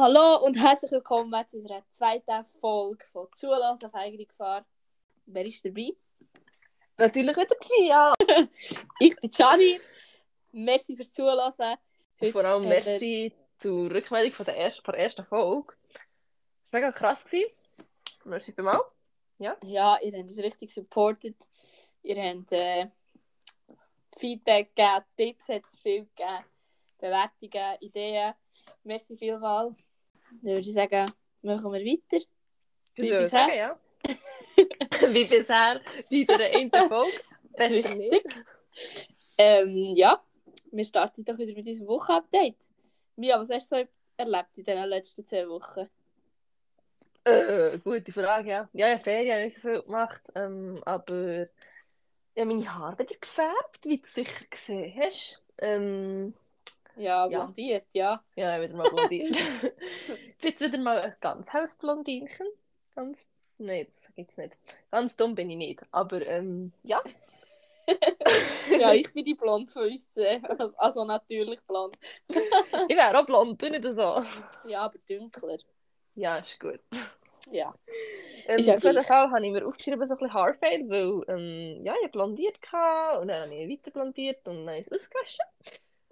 Hallo und herzlich willkommen zu unserer zweiten Folge von Zulassen auf eigene Gefahr. Wer ist dabei? Natürlich wieder Pia. Ich bin Gianni. Merci fürs Zulassen. Heute Vor allem merci zur Rückmeldung von der ersten, von der ersten Folge. Das war mega krass. Gewesen. Merci vielmals. wir- Ja, ihr habt uns richtig supported. Ihr habt äh, Feedback gegeben, Tipps hat es viel gegeben, Bewertungen, Ideen. Merci vielmals. Dann würde ich sagen, machen wir weiter. Wie bisher? sagen, ja. Wie bisher, wieder in der Folge. Richtig. Ähm, ja, wir starten doch wieder mit unserem Wochenupdate. Mia, was hast du so erlebt in den letzten zwei Wochen? Äh, gute Frage, ja. Ja, ja, Ferien habe ich nicht so viel gemacht. Ähm, aber ich habe meine Haare wieder gefärbt, wie du sicher gesehen hast. Ähm, Ja, Ja. blondiert, ja. ja, bin wieder mal blondiert. jetzt wieder mal ein ganz helles Blondinchen. Ganz. Nein, das gibt's nicht. Ganz dumm bin ich nicht. Aber ähm, ja. Ja, ich bin die Blond von uns zwei. Also, also natürlich blond. ich wäre auch blond, tu nicht so. Ja, aber dunkler. Ja, ist gut. Ja. Ähm, Ist ja auf jeden gleich. Fall habe ich mir aufgeschrieben, so ein bisschen Haarfade, weil ähm, ja, ich blondiert hatte, und dann habe ich weiter blondiert und dann ich es ausgewaschen.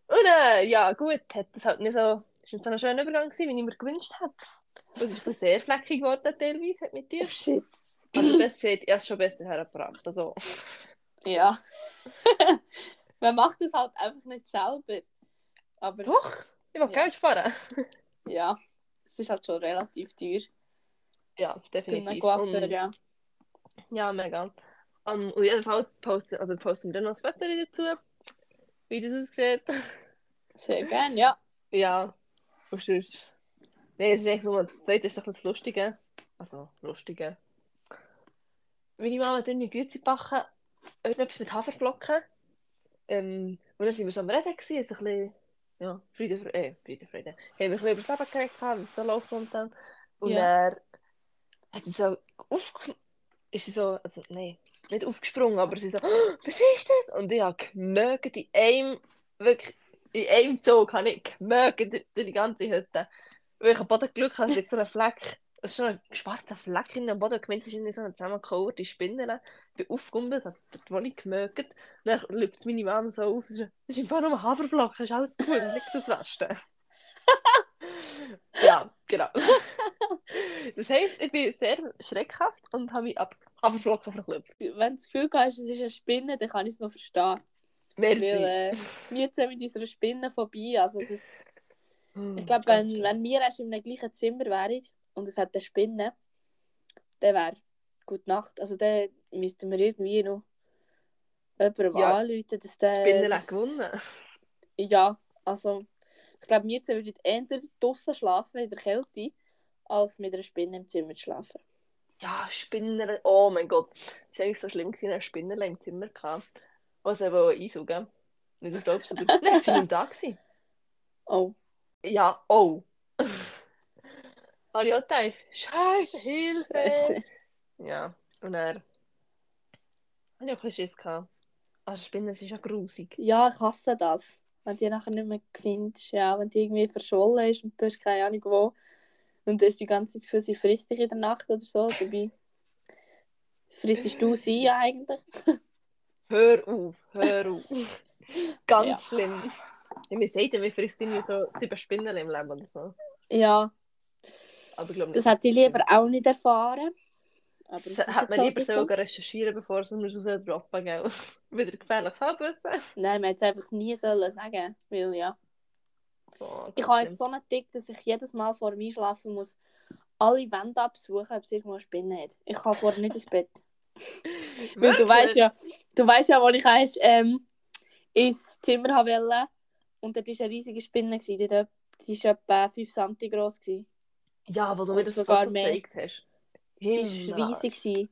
Und äh, ja, gut, hat das halt nicht so, ist nicht so ein schöner Übergang gewesen, wie ich mir gewünscht hätte. Und es ist ein sehr fleckig geworden teilweise, hat mit dir. Oh, shit. Also besser gesagt, ich es schon besser hergebracht. Also, Ja. Man macht es halt einfach nicht selber. Aber doch, ich will Ja. Geld sparen. ja, es ist halt schon relativ teuer. Ja, definitiv. Coiffeur, ja. Ja, mega. Um, auf jeden Fall posten, also posten wir dann noch ein Foto dazu, wie das aussieht. Sehr gerne, ja. Ja, und sonst... Nein, es ist eigentlich nur das zweite ist doch das Lustige. Also, Lustige. Meine Mama hat irgendwie Güte backen, irgendetwas mit Haferflocken. Ähm, und dann sind wir so am Reden gewesen, ein bisschen, ja, Friede, Fre- äh, Friede, Friede. Haben wir ein bisschen über das Leben geredet, wie es so läuft momentan. Und Ja. er hat sie so aufge... Ist sie so, also, nein, nicht aufgesprungen, aber sie so, «Oh, was ist das? Und ich habe gemögt in einem, wirklich, in einem Zug habe ich gemögt durch die ganze Hütte. Weil ich am Boden Glück hatte, so ein Fleck, es ist so ein schwarzer Fleck in dem Boden, gemeint, es ist irgendwie so eine zusammengekauerte Spinne. Ich bin aufgegumpelt, habe dort wo ich gemögt. Und dann läuft meine Mama so auf, es ist, einfach nur ein Haferflocken, ist alles gut, nicht das Reste. ja, genau. Das heisst, ich bin sehr schreckhaft und habe mich ab Haferflocken verklüpft. Wenn du das Gefühl hast, es ist eine Spinne, dann kann ich es noch verstehen. Merci. Weil äh, wir sind mit unserer Spinne vorbei. Also das, Hm, ich glaube, wenn, wenn wir erst in einem gleichen Zimmer wären und es hat eine Spinne, dann wäre gute Nacht. Also dann müssten wir irgendwie noch jemandem Ja. anrufen, dass der... Spinnen das- gewonnen. Ja, also ich glaube, wir würden eher draußen schlafen in der Kälte, als mit einer Spinne im Zimmer zu schlafen. Ja, Spinner. Oh mein Gott. Es war eigentlich so schlimm, gewesen, ein Spinner im Zimmer gehabt. Was er wollte einsaugen. Nicht du glaubst, oder? Nein, sie war nicht da. Gewesen. Oh, Ja, oh. Habe ich auch gedacht, Scheiße, Hilfe. Scheiße. Ja, und er. Habe ich auch ein bisschen Schiss gehabt. Also Spinner sind ja grusig. Ja, ich hasse das. Wenn die nachher nicht mehr findest, ja, wenn die irgendwie verschollen ist und du hast keine Ahnung wo. Und du hast die ganze Zeit das Gefühl, sie frisst dich in der Nacht oder so. Dabei frissest du sie eigentlich. Hör auf, hör auf. Ganz Ja. schlimm. Wir sagen, wir frisst irgendwie so sieben Spinnen im Leben oder so. Ja, Aber ich glaube das nicht, hat ich dass lieber auch nicht erfahren. Aber Das hat man halt lieber so. so recherchieren, bevor es mir so droppen, gell? Wieder gefährliches Halbwissen. Nein, man hätte es einfach nie sollen sagen. Weil ja. Oh, Ich habe jetzt so einen Tick, dass ich jedes Mal vor dem Einschlafen muss alle Wände absuchen, ob es irgendwo eine Spinne hat. Ich kann vorher nicht ins Bett. Weil du weißt ja, du weißt ja, wo ich erst ähm, ins Zimmer haben wollte. Und dort war eine riesige Spinne. Die, war etwa 5 cm groß. gewesen. Ja, wo du mir das Sogar Foto mehr. gezeigt hast. Die war riesig. gewesen.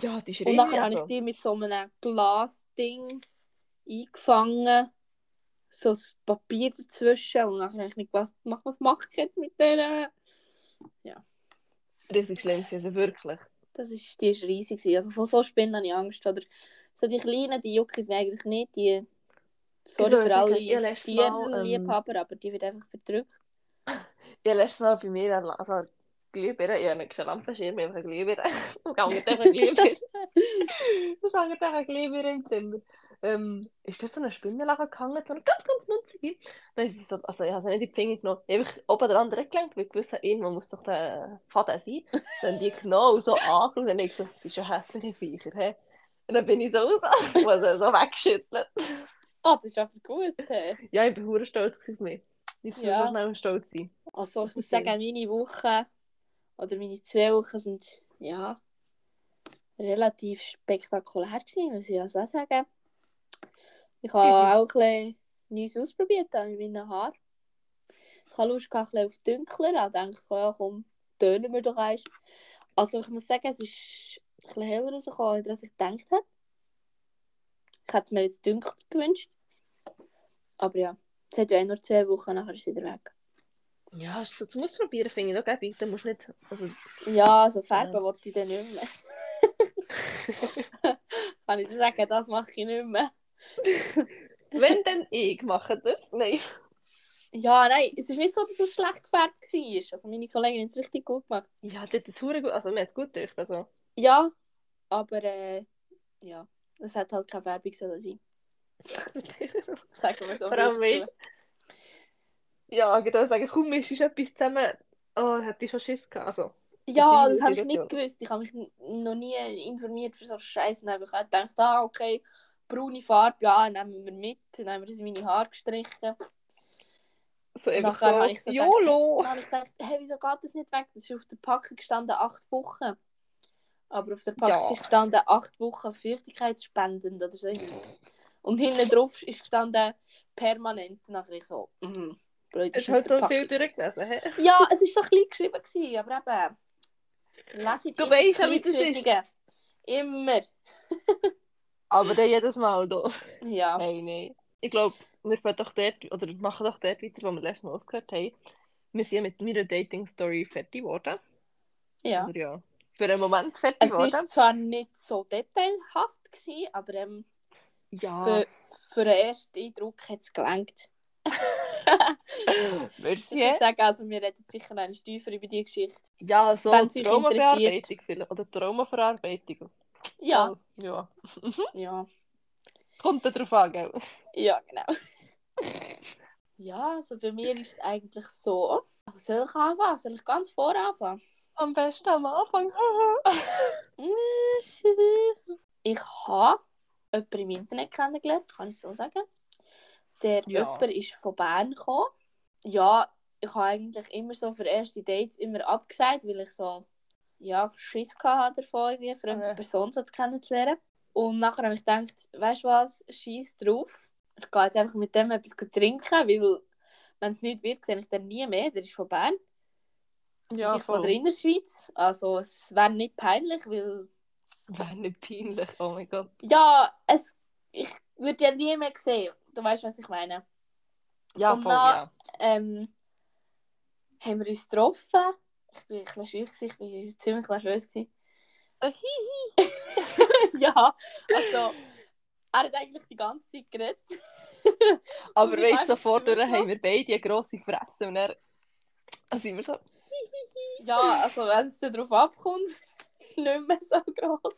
Ja, die ist Und riesig. dann habe Also. ich die mit so einem Glasding eingefangen. So das Papier dazwischen. Und dann habe ich nicht gewusst, was mache ich jetzt mit der? Richtig schlimm gewesen, also wirklich. Das ist, die ist riesig. Also von so Spinnen habe ich Angst. Oder so die kleinen, die jucken mich eigentlich nicht. Die, sorry soll für alle ich ähm, Tierliebhaber, aber die wird einfach verdrückt. Ja, letztes Mal bei mir, also Glühbirne, ich habe keine Lampenschirm, ich habe eine Glühbirne. Hängt einfach eine Glühbirne. Es hängt einfach eine Glühbirne im Zimmer. Ähm, ist das so eine Spinnenlache gehangen, so eine ganz, ganz munzige. Dann ist es so, also ich habe sie nicht in die Finger genommen. Ich habe oben dran gelenkt, weil ich wusste, irgendwo muss doch der Faden sein. Dann die genau so angeschaut und dann ich so, das ist schon hässliche Viecher, hä? Und dann bin ich so raus also so weggeschüttelt. Ah, das ist einfach gut. Hey. Ja, ich bin hure stolz auf mich. Jetzt Ja. so schnell stolz sein. Also ich muss sagen, meine Woche oder meine zwei Wochen sind ja relativ spektakulär gewesen, muss ich also auch sagen. Ich habe Mhm. auch ein Neues ausprobiert mit meinen Haaren. Ich habe Lust gehabt, ein auf dunkler. Ich dachte, ja, komm, tönen wir doch eins. Also ich muss sagen, es ist ein bisschen heller rausgekommen, als ich gedacht habe. Ich hätte mir jetzt dunkler gewünscht. Aber ja, es hat ja eh nur zwei Wochen, nachher ist es wieder weg. Ja, so zum Ausprobieren finde ich auch gäbig. Da musst du nicht... Also, Ja, also färben wollte ich dann nicht mehr. Kann ich dir sagen, das mache ich nicht mehr. wenn dann ich mache das. Nein. Ja, nein, es ist nicht so, dass es schlecht gefärbt war. Also meine Kollegin hat es richtig gut gemacht. Ja, das ist gut. Also mir hat es gut gedacht. Also. Ja, aber äh, ja, es hat halt keine Färbung sollen sein. Sagen wir so. Vor allem, weißt Ja, ich würde sagen, mischst du etwas zusammen. Oh, hätte ich schon Schiss gehabt. Also, Ja, das habe ich nicht gewusst. Ich habe mich noch nie informiert für so Scheiße. Habe ich halt gedacht, ah, okay, braune Farbe, ja, nehmen wir mit. Dann haben wir das in meine Haare gestrichen. so einfach so, habe ich so YOLO. Dann habe ich gedacht, hey, wieso geht das nicht weg? Das ist auf der Packung gestanden acht Wochen. Aber auf der Packung Ja. ist gestanden acht Wochen feuchtigkeitsspendend oder so irgendwas. Und hinten drauf ist gestanden permanent. Und dann ich so, mhm. blöd Es ist halt Verpackung. viel durchgelesen. hä? Ja, es war so klein geschrieben, gewesen, aber eben. Lese Du weisst ja, wie das ist. Immer. Aber dann jedes Mal da. Ja. Nein, nein. Ich glaube, wir fangen doch dort, oder machen doch dort weiter, wo wir letztes Mal aufgehört haben. Wir sind mit meiner Dating-Story fertig geworden. ja. Oder ja, für einen Moment fertig Es geworden. war zwar nicht so detailhaft, gewesen, aber ähm, Ja, für, für den ersten Eindruck hat es gelangt. Ich Merci. würde sagen, also wir reden sicher einen tiefer über die Geschichte. Ja, so es dich Traumabearbeitung vielleicht. Oder Traumaverarbeitung. Ja, Ja. ja, Kommt da drauf an, gell? ja, genau. Ja, also bei mir ist es eigentlich so. Soll ich anfangen? Soll ich ganz vor anfangen? Am besten am Anfang. Ich habe jemanden im Internet kennengelernt, kann ich so sagen. Der Ja. jemand ist von Bern gekommen. Ja, ich habe eigentlich immer so für erste Dates immer abgesagt, weil ich so ja, Schiss hatte davon, irgendwie eine fremde Okay. Person so zu kennenzulernen. Und nachher habe ich gedacht, weißt du was, scheiß drauf. Ich gehe jetzt einfach mit dem etwas trinken, weil wenn es nicht wird, sehe ich den nie mehr. Der ist von Bern. Ja, ich von der voll. Innerschweiz. Also es wäre nicht peinlich, weil Wäre nicht peinlich, oh mein Gott. Ja, es, ich würde ja nie mehr sehen. Du weißt, was ich meine. Ja, Und voll, dann- ja. Ähm, haben wir uns getroffen. Ich bin ein bisschen gewesen, ich war ziemlich nervös. Äh, ja, also, er hat eigentlich die ganze Zeit geredet. Aber weißt du, so zugelassen. haben wir beide eine grosse Fresse und dann dann sind wir so. Ja, also wenn es darauf abkommt, nicht mehr so groß.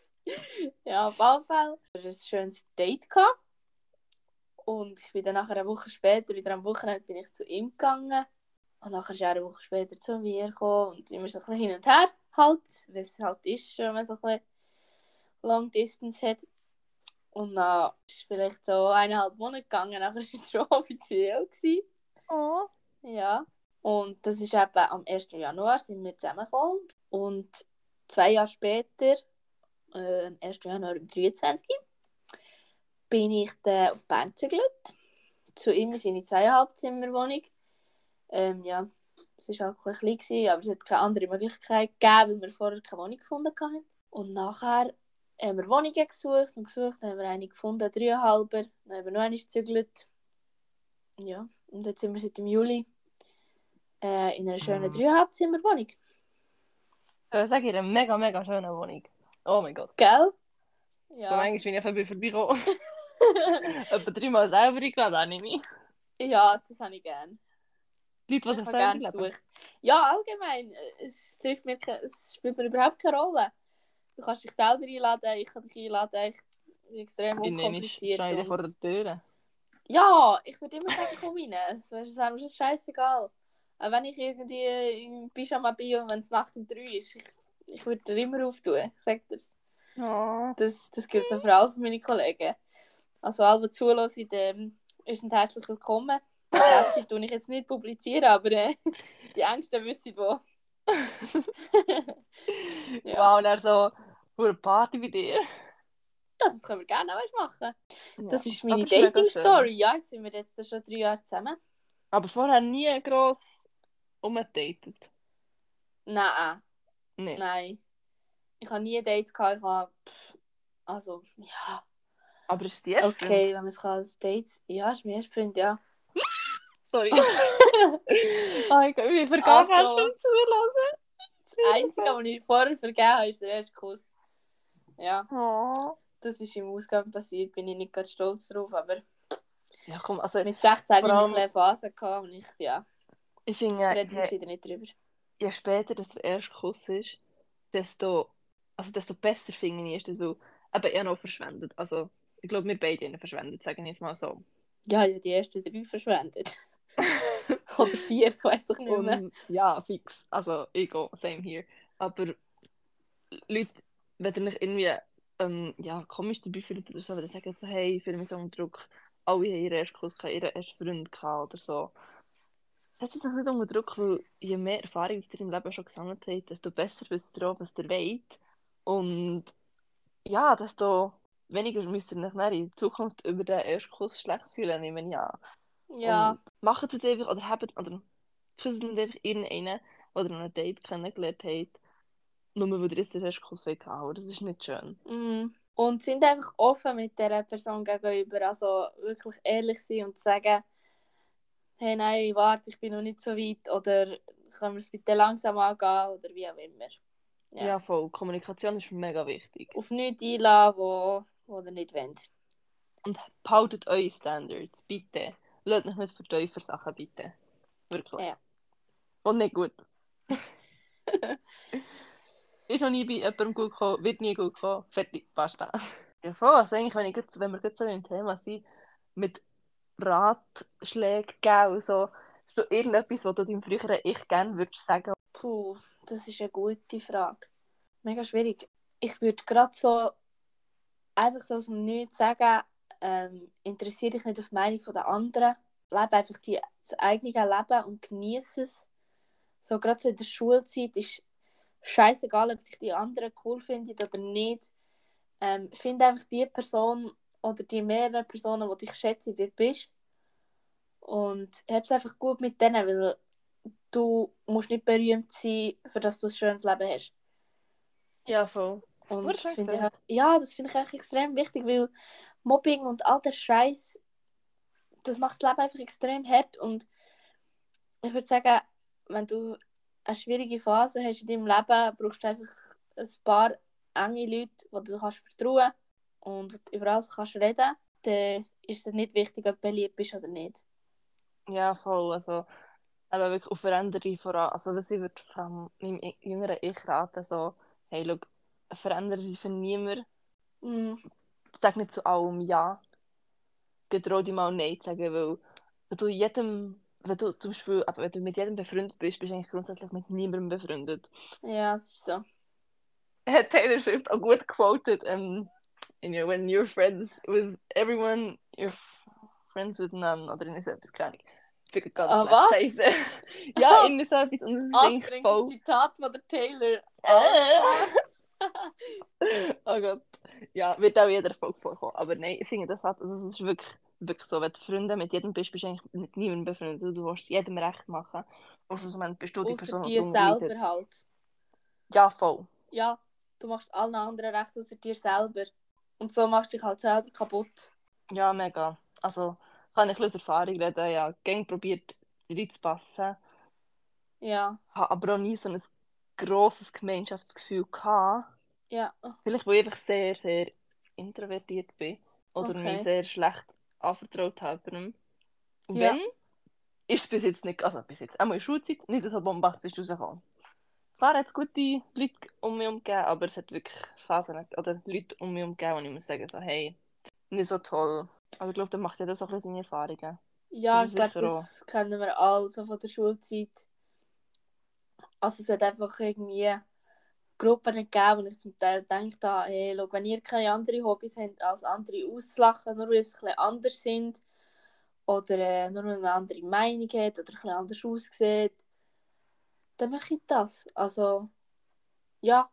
Ja, auf jeden Fall. Wir hatten ein schönes Date. Und ich bin dann nachher eine Woche später, wieder am Wochenende, bin ich zu ihm gegangen. Und nachher ist er eine Woche später zu mir gekommen und immer so ein bisschen hin und her halt, wie es halt ist, wenn man so ein bisschen Long Distance hat. Und dann ist vielleicht so eineinhalb Monate gegangen, nachher war es schon offiziell. Gewesen. Oh. Ja. Und das ist eben am 1. Januar sind wir zusammengekommen. Und zwei Jahre später, äh, am 1. Januar 2023, bin ich dann auf Bern gezügelt. Zu ihm in seine zweieinhalb Zimmerwohnung. Ähm, ja, es war halt ein bisschen klein, aber es hat keine andere Möglichkeit gegeben, weil wir vorher keine Wohnung gefunden hatten. Und nachher haben wir Wohnungen gesucht und gesucht, dann haben wir eine gefunden, dreieinhalber. Dann haben wir noch eine gezügelt. Ja, und jetzt sind wir seit dem Juli äh, in einer schönen Mhm. Dreieinhalbzimmerwohnung. Ich sage ihr, eine mega, mega schöne Wohnung. Oh mein Gott. Gell? Ja. Manchmal bin ich einfach vorbeigekommen. Etwa dreimal selber eingeladen, habe ich mich. ja, das habe ich gern. Leute, die Ich sich gerne. Besuch. Ja, allgemein. äh, Es, trifft mir, es spielt mir überhaupt keine Rolle. Du kannst dich selber einladen, ich kann dich einladen. Ich bin extrem unkompliziert. ich vor und- der Tür. Ja, ich würde immer sagen, komm rein. Es wäre mir schon scheißegal. Auch wenn ich irgendwie im Pyjama bin und wenn es Nacht um drei ist, ich, ich würde dir immer auftun. Ich sag dir's. Oh. Das, das gilt so für alle meine Kollegen. Also alle, die zulassen, ähm, ist herzlich willkommen. Adresse tue ich jetzt nicht publizieren, aber äh, die Ängste wissen wo. ja. Wow, und dann so vor eine Party bei dir. ja, das können wir gerne auch machen. Das ist meine es Dating-Story. Ja, jetzt sind wir jetzt schon drei Jahre zusammen. Aber vorher nie gross umgedatet. Nein, Nee. nein. Ich habe nie Dates gehabt. Ich habe, also, ja. Aber ist die erste Okay, wenn man es als Dates. Ja, ist mein erster Freund, ja. Sorry. oh mein Gott, wie vergangen Also. hast du zulassen? Das Einzige, was ich vorher vergeben habe, ist der erste Kuss. Ja, Oh. das ist im Ausgang passiert. Bin ich nicht ganz stolz drauf, aber Ja, komm, also mit 16 hatte ich allem- eine Phase gehabt und ich, ja, ich finde, reden wir wieder nicht drüber. je später dass der erste Kuss ist, desto, also desto besser finde ich das, weil eben er noch verschwendet. Also, ich glaube, wir beide haben verschwendet, sagen wir es mal so. Ja, ich habe die ersten drei verschwendet. Oder vier, ich weiß doch nicht mehr. Und, ja, fix. Also, gehe, same here. Aber Leute, wenn ihr nicht irgendwie ähm, ja, komisch dabei fühlt oder so, wenn ihr sagt so, hey, ich fühle mich so unter Druck, alle haben ihren ersten Kuss ihren ersten Freund oder so. Setzt es noch nicht unter Druck, weil je mehr Erfahrung ihr im Leben schon gesammelt habt, desto besser wisst ihr auch, was ihr wollt. Und ja, desto weniger müsst ihr euch in Zukunft über den ersten Kuss schlecht fühlen, nehme ich an. Ja, Und macht es einfach oder habt oder küsst nicht einfach irgendeinen, oder noch ein Date kennengelernt habt, nur weil ihr jetzt den ersten Kuss wollt haben. Das ist nicht schön. mm. und sind einfach offen mit dieser Person gegenüber. Also wirklich ehrlich sein und sagen, hey, nein, warte, ich bin noch nicht so weit. Oder können wir es bitte langsam angehen oder wie auch immer. Ja. Ja. voll. Kommunikation ist mega wichtig. Auf nichts einladen, wo, wo ihr nicht wollt. Und behaltet eure Standards, bitte. Lasst euch nicht verteufeln Sachen, bitte. Wirklich. Ja. Und nicht gut. ist noch nie bei jemandem gut gekommen, wird nie gut kommen. Fertig, basta. Ja, voll. Also eigentlich, wenn, ich jetzt, wenn wir jetzt so im Thema sind, mit Ratschlägen geben so, ist da irgendetwas, was du deinem früheren Ich gerne würdest sagen? Puh, das ist eine gute Frage. Mega schwierig. Ich würde gerade so einfach so aus dem Nichts sagen, ähm, interessiere dich nicht auf die Meinung der anderen. Lebe einfach die, das eigene Leben und genieße es. So gerade so in der Schulzeit ist scheißegal, ob dich die anderen cool finden oder nicht. Ähm, finde einfach die Person oder die mehreren Personen, die dich schätzen, wie du bist. Und hab es einfach gut mit denen, weil du musst nicht berühmt sein, für dass du ein schönes Leben hast. Ja, voll. Und das finde ich halt, ja, das finde ich echt extrem wichtig, weil Mobbing und all der Scheiß, das macht das Leben einfach extrem hart. Und ich würde sagen, wenn du eine schwierige Phase hast in deinem Leben, brauchst du einfach ein paar enge Leute, die du kannst vertrauen und wo du über alles kannst reden. Dann ist es nicht wichtig, ob du beliebt bist oder nicht. Ja, voll. Also, aber wirklich auf Veränderung voran. Also, was ich würde vor allem meinem jüngeren Ich raten, so, hey, schau, verändere dich für niemanden. Mm, Sag nicht zu allem Ja. Getrau dich mal Nein zu sagen, weil wenn du jedem, wenn du zum Beispiel, aber wenn du mit jedem befreundet bist, bist du eigentlich grundsätzlich mit niemandem befreundet. ja, es ist so. Hat Taylor Swift auch gut quoted, um, you know, when you're friends with everyone, you're friends with none, oder irgendwie so etwas, keine Ahnung. Ich bin ganz Ah, schlecht. was? Scheiße. ja, irgendwie so etwas, und es ist voll... Zitat von der Taylor. oh Gott. Ja, wird auch jeder Folge vorkommen. Aber nein, ich finde das hat, also es ist wirklich, wirklich so, wenn du Freunde mit jedem bist, bist du eigentlich mit niemandem befreundet. Du willst jedem recht machen. Und schlussendlich bist du die Person, dir darunter leidet. selber halt. Ja, voll. Ja, du machst allen anderen recht, außer dir selber. Und so machst du dich halt selber kaputt. Ja, mega. Also, kann ich aus Erfahrung reden. Ja, gang probiert reinzupassen. Ja, Habe aber auch nie so ein grosses Gemeinschaftsgefühl gehabt. Ja. Vielleicht, weil ich einfach sehr, sehr introvertiert bin. Oder Okay. mich sehr schlecht anvertraut habe. Und Ja. wenn ist es bis jetzt nicht, also bis jetzt, auch in Schulzeit, nicht so bombastisch rausgekommen. Klar hat es gute Leute um mich herum gegeben, aber es hat wirklich Phasen oder Leute um mich herum gegeben, und ich muss sagen, so, hey, nicht so toll. Aber ich glaube, dann macht das auch ein bisschen seine Erfahrungen. Ja, Das ich glaube, das kennen wir alle so von der Schulzeit. Also es hat einfach irgendwie Gruppen gegeben, wo ich zum Teil denke, hey, schau, wenn ihr keine anderen Hobbys habt als andere auszulachen, nur weil sie ein anders sind oder äh, nur weil man eine andere Meinung hat oder bisschen anders aussieht, dann mache ich das. Also, ja,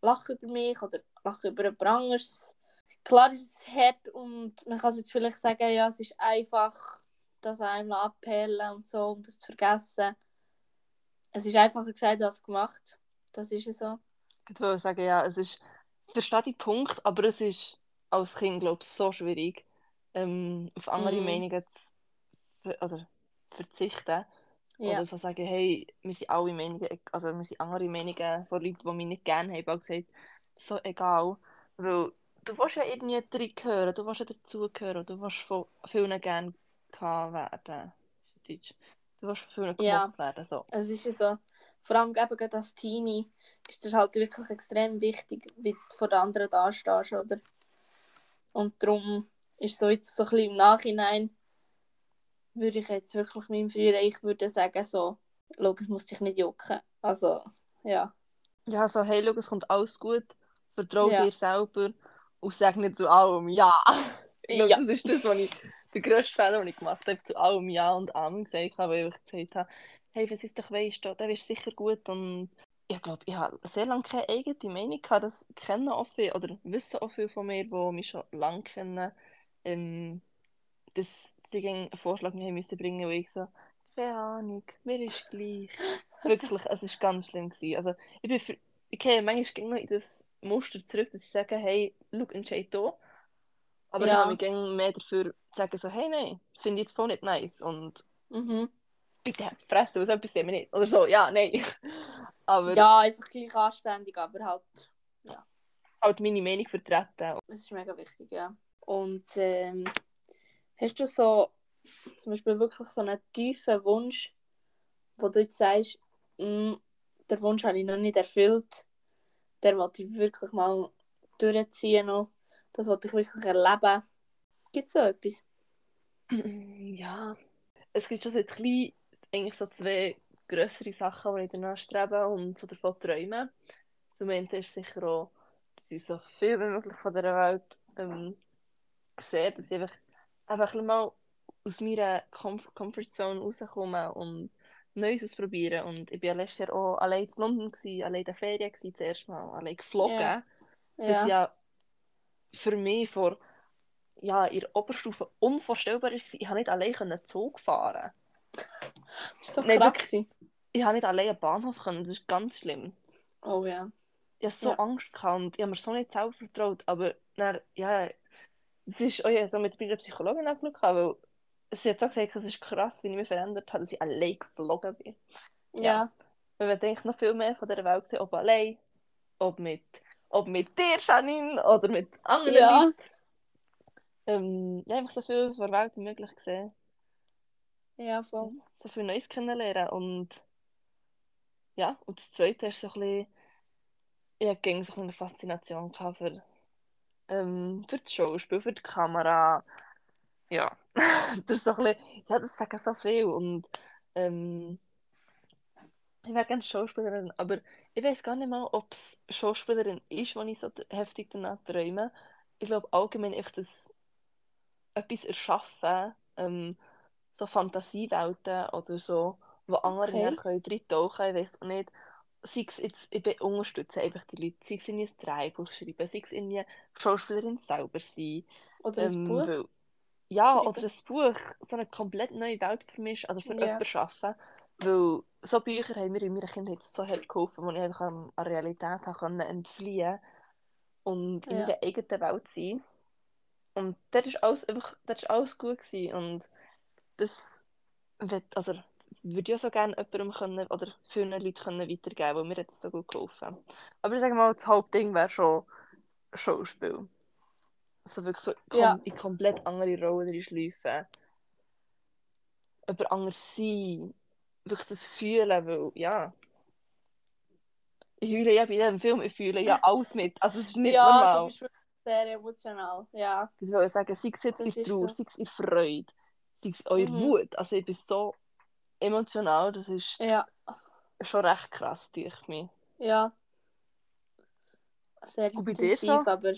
lach über mich oder lach über jemand anderes. Klar ist es hart und man kann jetzt vielleicht sagen, ja, es ist einfach, das einmal abperlen und so, um das zu vergessen. Es ist einfacher gesagt als gemacht. Das ist es so. Ich würde sagen, ja, es ist, ich verstehe den Punkt, aber es ist als Kind, glaube ich, so schwierig, ähm, auf andere Mhm. Meinungen zu also, verzichten. Ja, Oder so sagen, hey, wir sind alle Meinungen, also wir sind andere Meinungen von Leuten, die mich nicht gerne haben, auch gesagt, so egal. Weil du willst ja irgendwie reingehören, du willst ja dazugehören, du willst von vielen gerne gehabt werden. Ist das Deutsch? Du willst von vielen Ja. werden, so. es ist ja so. Vor allem eben gerade als Teenie ist es halt wirklich extrem wichtig, wie du vor den anderen dastehst, oder? Und darum ist so jetzt so ein bisschen im Nachhinein, würde ich jetzt wirklich meinem früheren Ich würde sagen, so, schau, es muss dich nicht jucken. Also, ja. Ja, so, hey, schau, es kommt alles gut, vertrau Ja. dir selber und sag nicht zu allem Ja. Ja. das ist das, was ich, der grösste Fehler, den ich gemacht habe, zu allem Ja und Amen gesagt habe, weil ich gesagt habe, hey, was ist doch weißt du, der ist sicher gut und ich glaube, ich habe sehr lange keine eigene Meinung gehabt, das kennen auch viele, oder wissen auch viele von mir, die mich schon lange kennen, ähm, dass die gegen einen Vorschlag mir müssen bringen, wo ich so, keine Ahnung, mir ist gleich. Wirklich, es war ganz schlimm. Gewesen. Also, ich bin für, ich gehe manchmal noch in das Muster zurück, dass ich sage, hey, schau, entscheid hier. Aber ich Ja. habe mich mehr dafür sagen, so, hey, nein, finde ich jetzt voll nicht nice. Und Mhm. bitte, fressen, was etwas sehen wir nicht. Oder so, ja, nein. Aber Ja, einfach gleich anständig, aber halt, halt meine Meinung vertreten. es ist mega wichtig, ja. Und ähm, hast du so zum Beispiel wirklich so einen tiefen Wunsch, wo du jetzt sagst, «Mm, der Wunsch habe ich noch nicht erfüllt, der wollte ich wirklich mal durchziehen noch, das wollte ich wirklich erleben. Gibt es so etwas? Ja, es gibt schon seit klein eigentlich so zwei grössere Sachen, die ich danach strebe und so davon träume. Zum einen ist sicher auch, dass ich so viel wie möglich von dieser Welt ähm, sehe, dass ich einfach, einfach mal aus meiner Comf Comfortzone rauskomme und Neues ausprobieren. Und ich war letztes Jahr auch allein in London, gewesen, allein in den Ferien gewesen, zuerst mal, allein geflogen. Ja. Das ja für mich vor ja, in der Oberstufe unvorstellbar war. Ich konnte nicht allein können Zug fahren. ist so Nein, krass. wirklich. Ich konnte nicht allein einen Bahnhof. Können. Das ist ganz schlimm. Oh ja. Ich hatte so Ja. Angst gehabt und ich habe mir so nicht selber vertraut. Aber dann, ja, es ist auch ja, so mit meiner Psychologin angeschaut, weil sie hat so gesagt, es ist krass, wie ich mich verändert habe, dass ich allein geflogen bin. Ja. Ja. Weil wir denken noch viel mehr von dieser Welt sehen, ob allein, ob mit, ob mit dir, Janine, oder mit anderen Ja. Leuten. Ähm, ja, einfach so viel von der Welt wie möglich gesehen. Ja, voll. so viel Neues kennenlernen und ja, und das Zweite ist so ein bisschen, ich hatte so eine Faszination für, ähm, für das Schauspiel, für die Kamera, ja, das ist so ein bisschen, ja, das sagen so viel und ähm, ich wäre gerne Schauspielerin, aber ich weiß gar nicht mal, ob es Schauspielerin ist, wenn ich so heftig danach träume. Ich glaube allgemein echt, dass etwas erschaffen, ähm, so Fantasiewelten oder so, wo andere Okay. können reintauchen können, ich weiß auch nicht. Sei es jetzt, ich unterstütze einfach die Leute, sei es irgendwie ein Drehbuch schreiben, sei es irgendwie Schauspielerin selber sein. Oder ein Ähm, Buch. weil- ja, schreiben. oder ein Buch, so eine komplett neue Welt für mich, oder für Ja. jemanden schaffen. Weil so Bücher haben mir in meiner Kindheit so hart geholfen, wo ich einfach an, an Realität habe können entfliehen und in Ja. meiner eigenen Welt sein. Und das ist alles, einfach, das ist alles gut gewesen. Und das wird, also, würde ich auch so gerne jemandem können, oder vielen Leuten können weitergeben, weil mir hat das so gut geholfen. Aber ich sage mal, das Hauptding wäre schon Schauspiel. Also wirklich so kom Ja. in komplett andere Rollen reinschleifen. über anders sein, wirklich das fühlen, weil, ja, ich heule ja bei jedem Film, ich fühle ja alles mit, also es ist nicht ja, normal. Sehr emotional. Ja. Ich würde sagen, sei es jetzt Das in Trauer, so. sei es in Freude, sei es in Mhm. Wut. Also ich bin so emotional, das ist Ja. schon recht krass, durch mich. Ja. Sehr Und intensiv, so? aber.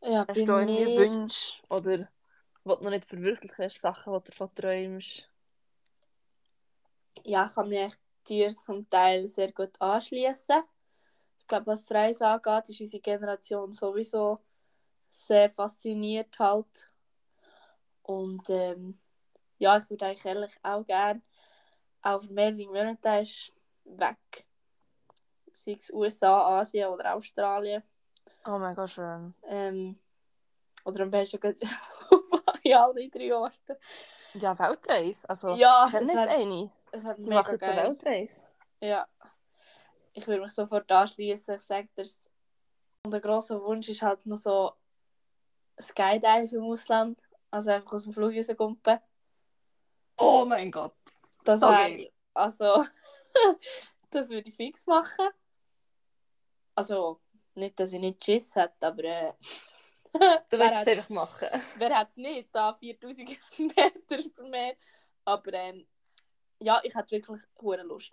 Ja, Hast du irgendwie mir. Wünsche oder was du noch nicht verwirklicht hast, Sachen, die du davon träumst? Ja, ich kann mich dir zum Teil sehr gut anschließen. Glaube, was Reisen angeht, ist unsere Generation sowieso sehr fasziniert halt. Und ähm, ja, ich würde eigentlich ehrlich auch gerne auf mehrere Monate weg. Sei es USA, Asien oder Australien. Oh mega schön. Ähm, oder am besten in alle drei Orten. Ja, Weltreise. Also, Ja, ich kenne eine. es Die mega geil. Weltreise. Ja. Ich würde mich sofort anschließen. Ich sage dir, und der grosse Wunsch ist halt noch so Skydive im Ausland. Also einfach aus dem Flug rauskumpen. Oh mein Gott. Das So wär, geil. Also, das würde ich fix machen. Also, nicht, dass ich nicht Schiss hätte, aber äh, Du willst es hat einfach machen. wer hat's nicht, da 4000 Meter Meer. Aber ähm, ja, ich hätte wirklich hohe Lust.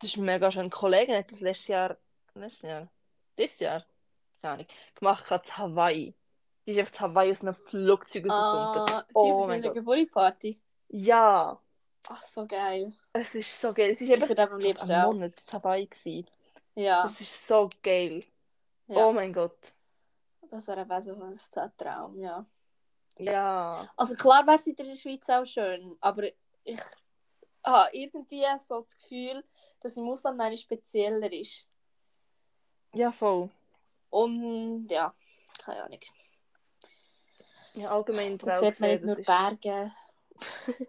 Das ist mega schön. Ein Kollege hat das letztes Jahr, letztes Jahr, dieses Jahr, keine Ahnung, gemacht hat zu Hawaii. Die ist einfach zu Hawaii aus einem Flugzeug rausgekommen. Ah, die Oh deine Gott. Geburtstagsparty. Ja, Ach, so geil. es ist so geil. Es ist Ich einfach am liebsten ein auch. Monat zu Hawaii gewesen. Ja, Es ist so geil. ja. Oh mein Gott. das wäre eben so ein Traum, ja. Ja. Also klar wäre es in der Schweiz auch schön, aber ich habe irgendwie so das Gefühl, dass im Ausland eine spezieller ist. Ja, voll. Und ja, keine Ahnung. Ja, allgemein Da sieht man nicht nur Berge.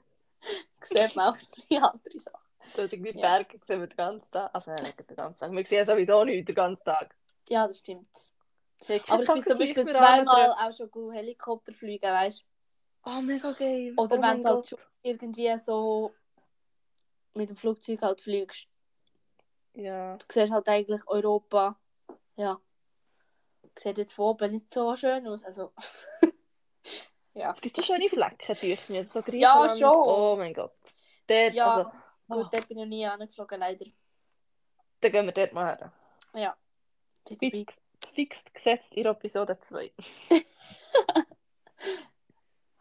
da sieht man auch die andere Sachen. Dort irgendwie die Ja. Berge sehen wir den ganzen Tag. Also nein, nicht den ganzen Tag. Wir sehen sowieso nicht den ganzen Tag. Ja, das stimmt. Ich Aber ich bin zum Beispiel zweimal auch schon gut Helikopter fliegen, weißt du? Oh, mega geil. Oder oh wenn du halt Gott. irgendwie so mit dem Flugzeug halt fliegst. Ja. Du siehst halt eigentlich Europa. Ja. Sieht jetzt von oben nicht so schön aus. Also. ja. Es gibt ja schöne Flecken durch mir. So Ja, schon. Oh mein Gott. Dort, Ja, also, gut, oh, dort bin ich noch nie angeflogen, leider. dann gehen wir dort mal her. Ja. Fix, ich- fix gesetzt in Episode 2.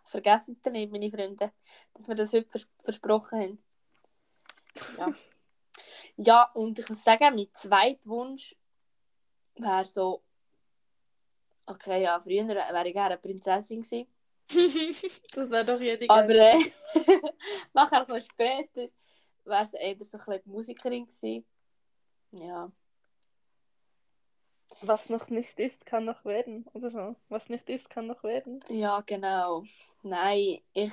Vergessen nicht, meine Freunde, dass wir das heute vers versprochen haben. Ja. ja, und ich muss sagen, mein zweiter Wunsch wäre so. Okay, ja, früher wäre ich gerne Prinzessin gewesen. das wäre doch jede Aber äh, nachher ein später wäre es eher so ein bisschen Musikerin gewesen. Ja. Was noch nicht ist, kann noch werden. Oder so. Was nicht ist, kann noch werden. Ja, genau. Nein, ich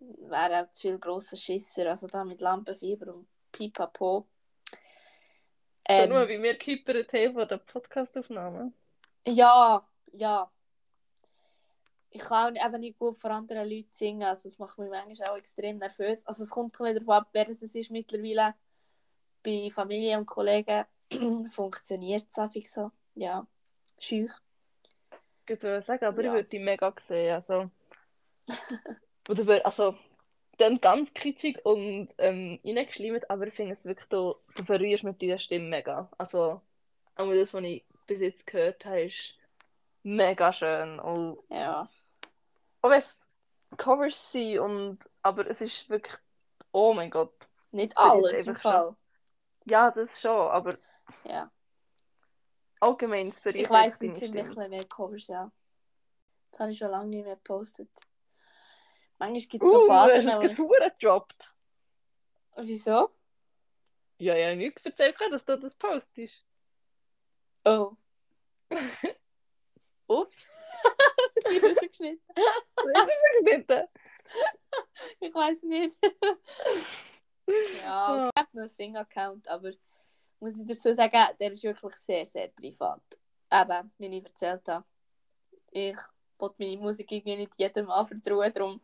wäre auch zu viel grosser Schisser, also da mit Lampenfieber und Pipapo. Schon Ähm, nur, wie wir kippert haben von der Podcastaufnahme. ja, ja. Ich kann auch eben nicht gut vor anderen Leuten singen, also das macht mich manchmal auch extrem nervös. Also es kommt bisschen darauf ab, wer es ist mittlerweile. Bei Familie und Kollegen funktioniert es einfach so. Ja, schüch. Ich würde sagen, aber Ja. ich würde die mega sehen. Also, oder wür- also, dann ganz kitschig und ähm, aber ich finde es wirklich, du, du berührst mit deiner Stimme mega. Also, auch das, was ich bis jetzt gehört habe, ist mega schön. Und Ja. wenn es Covers sind, und, aber es ist wirklich, oh mein Gott. Nicht alles im einfach schon. Fall. Ja, das schon, aber Ja. allgemein, berührt Ich deine es sind ziemlich mehr Covers, ja. Das habe ich schon lange nicht mehr gepostet. Manchmal gibt es so Uh, Phasen, hast du es wo gerade gedroppt? Wieso? Ja, ja, nicht erzählt, dass du das postest. Oh. Ups. das wird rausgeschnitten. Bitte. Ich weiß nicht. ja, ich habe noch einen Sing-Account, aber muss ich dazu sagen, der ist wirklich sehr, sehr privat. Eben, wie ich erzählt habe. Ich wollte meine Musik irgendwie nicht jedem anvertrauen, darum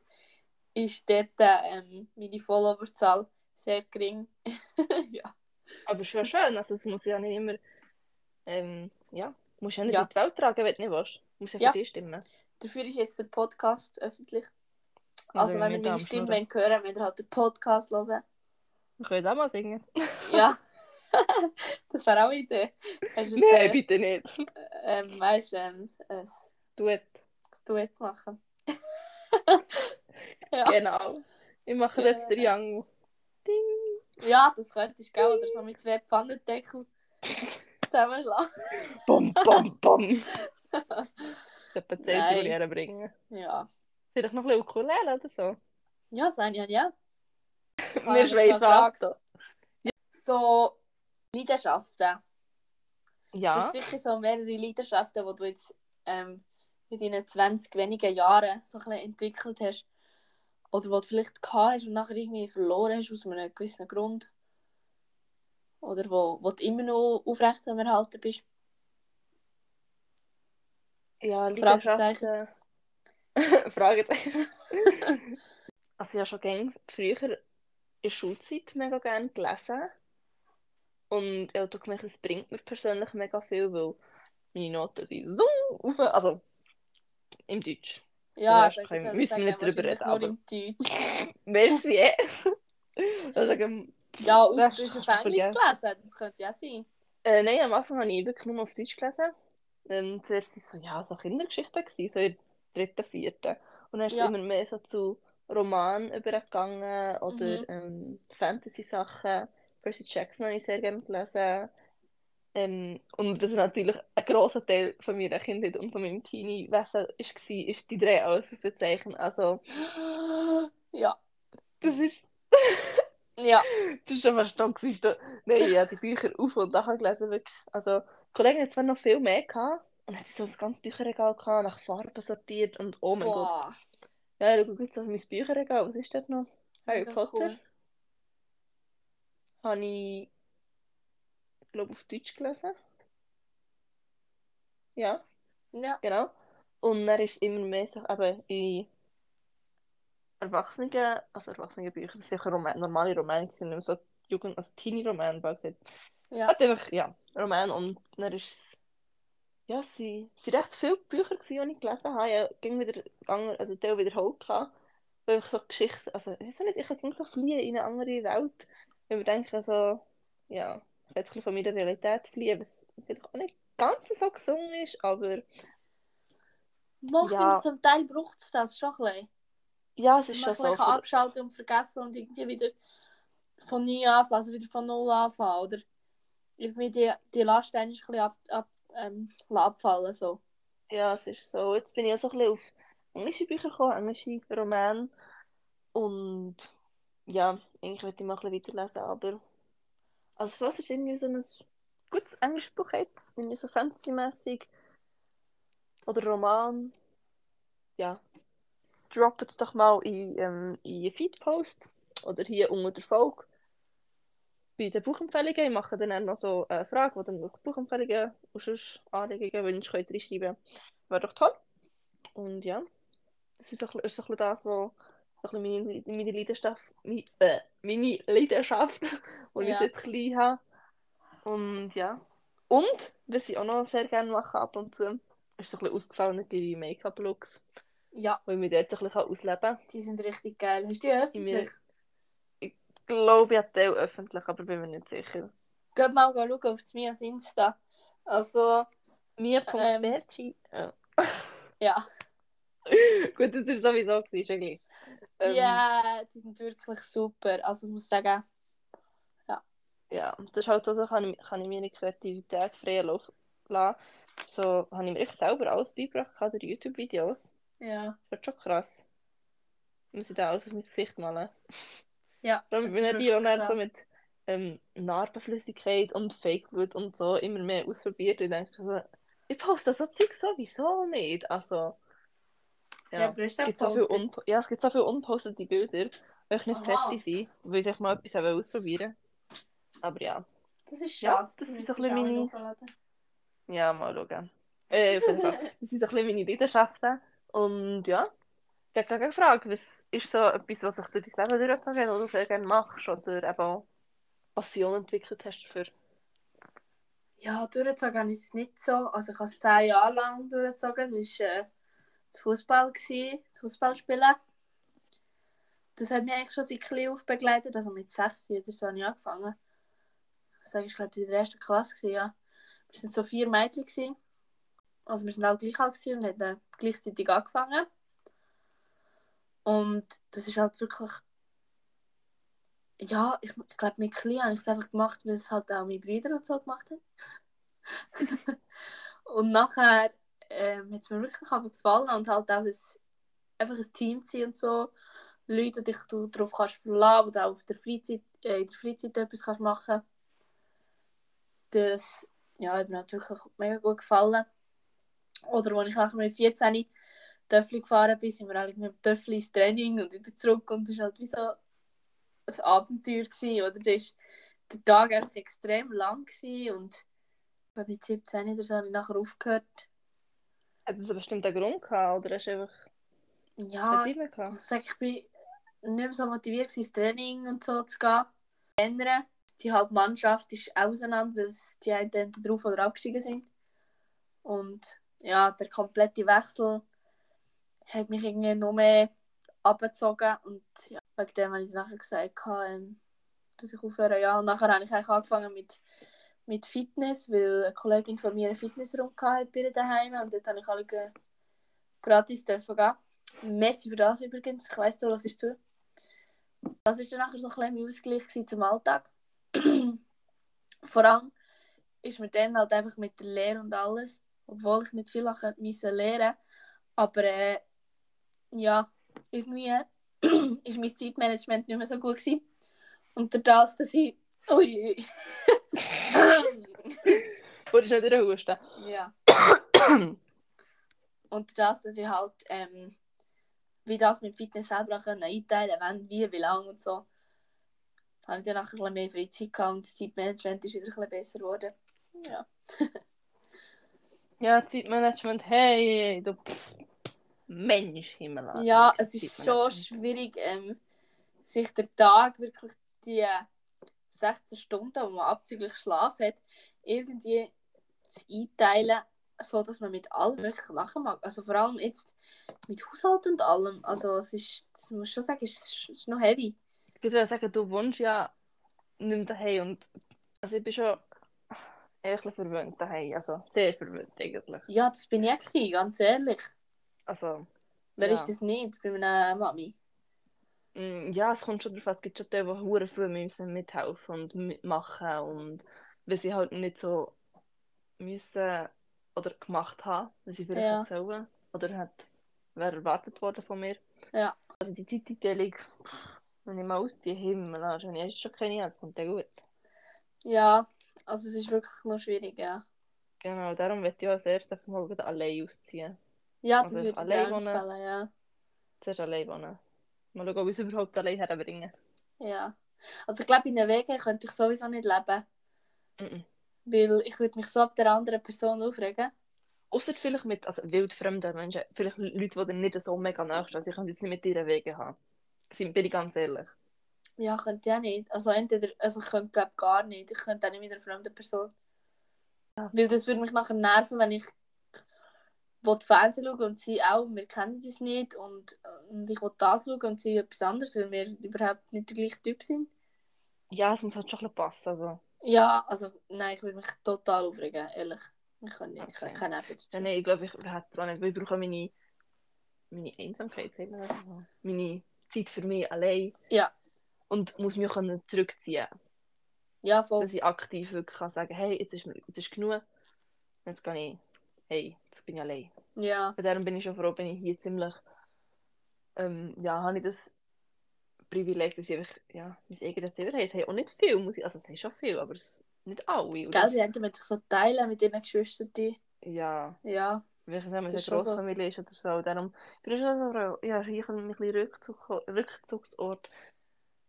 ist dort ähm, meine Followerzahl sehr gering. ja. Aber es ist ja schön, also es muss ja nicht immer, ähm, ja, musst ja nicht Ja. in die Welt tragen, wenn du nicht willst. Muss ja für Ja. dich stimmen. Dafür ist jetzt der Podcast öffentlich. Ja, Also wenn wenn wir ihr meine Stimme Schnurren. wollt hören müsst ihr halt den Podcast hören. Wir können auch mal singen. Ja. das wäre auch eine Idee. Du Nein, ein, bitte nicht. ähm, weißt, ähm, ein, Duett. ein Duett machen? Ja. Genau. Ich mache jetzt Triangel. Ding. ja, das könntest du gell, oder so mit zwei Pfannendeckel zusammenschlagen. Bom, bom, bom. Das etwa 10 Nein. die ich bringen. Ja. Vielleicht noch ein bisschen Ukulele oder so. Ja, sein ja, ja. Wir schweifen ab. da. So, Leidenschaften. Du Ja. hast sicher so mehrere Leidenschaften, die du jetzt ähm, in deinen 20 wenigen Jahren so ein bisschen entwickelt hast. Oder die du vielleicht gehabt hast und nachher irgendwie verloren hast aus einem gewissen Grund. Oder wo, wo du immer noch aufrecht am Erhalten bist. Ja, Fragezeichen. Leidenschaften. Fragezeichen. also ich habe schon gern früher in der Schulzeit mega gerne gelesen. Und ich habe gemerkt, es bringt mir persönlich mega viel, weil meine Noten sind so auf, also im Deutsch. Ja, ich würde müssen wir nicht drüber reden, nur im Deutsch. Merci. eh. also, ähm, Ja, außer Das du hast auf Englisch gelesen, das könnte ja sein. äh, nein, am Anfang habe ich wirklich nur auf Deutsch gelesen. Ähm, zuerst waren so, ja, so Kindergeschichten, gewesen, so in der dritten, vierten. Und dann ist Ja. es immer mehr so zu Roman übergegangen oder Mhm. ähm, Fantasy-Sachen. Percy Jackson habe ich sehr gerne gelesen. Ähm, und das ist natürlich ein grosser Teil von meiner Kindheit und von meinem Teenie-Wesen war, ist die drei Ausrufezeichen. Also, Ja. das ist, Ja. das ist schon gewesen. Da- Nein, ich habe die Bücher auf und nachher gelesen. Wirklich. Also, die Kollegen hatten zwar noch viel mehr gehabt und hat so ein ganzes Bücherregal gehabt, nach Farben sortiert und oh mein Gott. Boah. Ja, schau jetzt also mein Bücherregal. Was ist dort noch? Harry Potter. cool. Habe ich, glaube auf Deutsch gelesen. Ja, Ja. genau. Und dann ist es immer mehr so eben in Erwachsenen, also Erwachsenenbücher, das sind ja Roman, normale Romane, sind nicht so Jugend, also Teenie-Romane, bald gesagt. Ja. Hat einfach, ja, Roman und dann ist es, ja, es sind recht viele Bücher gewesen, die ich gelesen habe. Ja, ging wieder, also Teil wiederholt gehabt, weil ich so Geschichten, also, ich weiß nicht, ich ging so fliehen in eine andere Welt, weil wir denken so, ja, jetzt ein von meiner Realität fliehen, was vielleicht auch nicht ganz so gesungen ist, aber Mach Ja. zum Teil braucht es das schon ein bisschen. ja, es ist man schon so. bisschen Für, abschalten und vergessen und irgendwie wieder von neu anfangen, also wieder von null anfangen. Oder irgendwie die, die Last ein bisschen ab, ab, ähm, abfallen. So. ja, es ist so. Jetzt bin ich ja so ein bisschen auf englische Bücher gekommen, englische Romane und ja, eigentlich möchte ich mal ein bisschen weiterlesen, aber also falls ihr irgendwie so ein gutes englisches Buch habt, irgendwie so fantasy-mässig oder Roman, ja, droppt es doch mal in, ähm, in Feed-Post oder hier unter der Folge bei den Buchempfehlungen. Ich mache dann noch so eine Frage, wo dann wirklich Buchempfehlungen und sonst Anregungen, Wünsche könnt reinschreiben. Wäre doch toll. Und ja, das ist ist so ein bisschen das, was so ein bisschen meine, meine Leidenschaft, meine, äh, meine Leidenschaft, die ich Ja. seit klein habe. Und ja. Und, was ich auch noch sehr gerne mache ab und zu, ist so ein bisschen ausgefallene Make-up-Looks, Ja, wo ich mich dort so ein bisschen ausleben kann. die sind richtig geil. Hast du die öffentlich? Ich glaube, ich habe Teil öffentlich, aber bin mir nicht sicher. Geht mal schauen auf Mias Insta. Also, Mia.berci. Ja. ja, Gut, das war sowieso gewesen, schon gleich. Die, Ähm, äh, die sind wirklich super. Also, ich muss sagen, Ja, das ist halt so, so kann ich, kann ich meine Kreativität Lauf lassen. So habe ich mir echt selber alles beigebracht durch YouTube-Videos. ja. Das wird schon krass. Muss ich da alles auf mein Gesicht malen. Ja, wenn ist ich die auch dann so mit ähm, Narbenflüssigkeit und Fake Blood und so immer mehr ausprobiert und denke so, ich poste so Zeug sowieso nicht. Also, Ja, ja, ist es das gibt so viel gepostet? unpo ja, es gibt so viele unpostete Bilder, die ich nicht Aha. fertig sind, weil ich mal etwas ausprobieren Aber ja. Das ist Ja, schade. das die ist ein bisschen meine-. Ja, mal schauen. Äh, auf jeden Fall. Das sind so ein bisschen meine Leidenschaften. Und ja, Ich habe eine Frage, was ist so etwas, was sich durch dein Leben durchgezogen hat, was du sehr gerne machst oder eben Passion entwickelt hast dafür? Ja, durchgezogen habe ich es nicht so. Also ich habe es zehn Jahre lang durchgezogen. Das war äh, das Fußball, das Fußballspielen. Das hat mich eigentlich schon seit klein auf begleitet. Also mit sechs oder so habe ich angefangen. Das war, ich glaube, in der ersten Klasse. Ja. Wir waren so vier Mädchen. Also wir waren alle gleich alt und haben gleichzeitig angefangen. Und das ist halt wirklich ja, ich, ich glaube, mit klein habe ich es einfach gemacht, weil es halt auch meine Brüder und so gemacht haben. und nachher ähm, hat es mir wirklich einfach gefallen und halt auch das, einfach ein Team zu sein und so. Leute, die du darauf kannst verlassen, du auch auf der Freizeit, äh, in der Freizeit etwas kannst machen Das ja, hat mir wirklich mega gut gefallen. Oder als ich nachher mit 14 Töffel gefahren bin, sind wir eigentlich mit dem Töffel ins Training und wieder zurück und das ist halt wie so ein Abenteuer gewesen, oder? Da war der Tag einfach extrem lang gewesen und ich glaube mit 17 oder so habe ich nachher aufgehört. Hat das einen bestimmten Grund gehabt oder hast du einfach ja, ich sage, ich bin nicht mehr so motiviert ins Training und so zu gehen. Ändern. Die halbe Mannschaft ist auseinander, weil die einen drauf oder abgestiegen sind. Und ja, der komplette Wechsel hat mich irgendwie noch mehr abgezogen und ja, wegen dem habe ich nachher gesagt, ähm, dass ich aufhöre. Ja, und nachher habe ich eigentlich angefangen mit, mit Fitness, weil eine Kollegin von mir einen Fitnessraum hatte bei ihr daheim und dort habe ich alle gratis dürfen gehen. Merci für das übrigens, ich weiss, du hörst zu. Das war dann nachher so ein bisschen Ausgleich zum Alltag. Vor allem ist mir dann halt einfach mit der Lehre und alles, obwohl ich nicht viel lernen musste, aber äh, ja, irgendwie ist mein Zeitmanagement nicht mehr so gut gewesen. Und durch das, dass ich. Ui. Wurde schon wieder husten. Ja. Und das, dass ich halt ähm, wie das mit Fitness selber können einteilen wann, wie, wie lange und so. Da habe ich dann nachher ein mehr Freizeit gehabt und das Zeitmanagement ist wieder ein bisschen besser geworden. Ja. ja, Zeitmanagement, hey, du. Mensch, Himmel. Ja, es ist schon schwierig, ähm, sich der Tag wirklich die 16 Stunden, wo man abzüglich Schlaf hat, irgendwie zu einteilen, so dass man mit allem wirklich lachen mag. Also vor allem jetzt mit Haushalt und allem. Also es ist, das muss ich schon sagen, es ist, ist noch heavy. Ich würde sagen, du wohnst ja nicht mehr daheim und also ich bin schon ehrlich verwöhnt daheim. Also sehr verwöhnt eigentlich. Ja, das bin ich auch, ganz ehrlich. Also. Wer ja. ist das nicht bei meiner Mami? Mm, ja, es kommt schon darauf an. Es gibt schon die, die hure viel müssen mithelfen und mitmachen und weil sie halt nicht so müssen oder gemacht haben, weil sie vielleicht ja. sollen oder hat wäre erwartet worden von mir. Ja. Also die Zeitteilung, wenn ich mal ausziehe, Himmel, also wenn ich schon keine habe, kommt der gut. Ja, also es ist wirklich noch schwierig, ja. Genau, darum werde ich als erstes mal allein ausziehen. Ja, das also würde allein wohnen. Gefallen, ja. Zuerst allein wohnen. Mal schauen, ob ich es überhaupt allein herbringen. Ja. Also ich glaube, in den Wegen könnte ich sowieso nicht leben. Mm. Weil ich würde mich so ab der anderen Person aufregen. Außer vielleicht mit also wildfremden Menschen, vielleicht Leute, die dir nicht so mega nahe stehen. Also ich könnte jetzt nicht mit dir Wege haben. Bin ich ganz ehrlich. Ja, könnte auch nicht. Also entweder, also ich könnte glaube gar nicht. Ich könnte auch nicht mit einer fremden Person. Ja. Weil das würde mich nachher nerven, wenn ich will Fernsehen schauen und sie auch, wir kennen sie nicht und, und ich will das schauen und sie etwas anderes, weil wir überhaupt nicht der gleiche Typ sind. Ja, es muss halt schon ein passen. Also. Ja, also nein, ich würde mich total aufregen, ehrlich. Ich kann nicht, okay. ich keine Nerven dazu. Nein, ich glaube, ich, ich, ich brauche meine, meine Einsamkeit, sagen wir so. Meine Zeit für mich allein. Ja. Und muss mich auch zurückziehen. Ja, voll. Dass ich aktiv wirklich kann sagen, hey, jetzt ist, jetzt ist genug. Jetzt gehe ich hey, jetzt bin ich allein. Ja. Bei darum bin ich schon froh, bin ich hier ziemlich, ähm, ja, habe ich das Privileg, dass ich einfach, ja, mein eigenes Zimmer habe. Es haben auch nicht viel, muss ich, also es haben schon viel, aber es nicht alle. Gell, das... die haben sich so teilen mit ihren Geschwistern. Ja. Ja. Wenn es eine Großfamilie so. ist oder so, darum bin ich schon so, ja, hier ein bisschen Rückzug, Rückzugsort.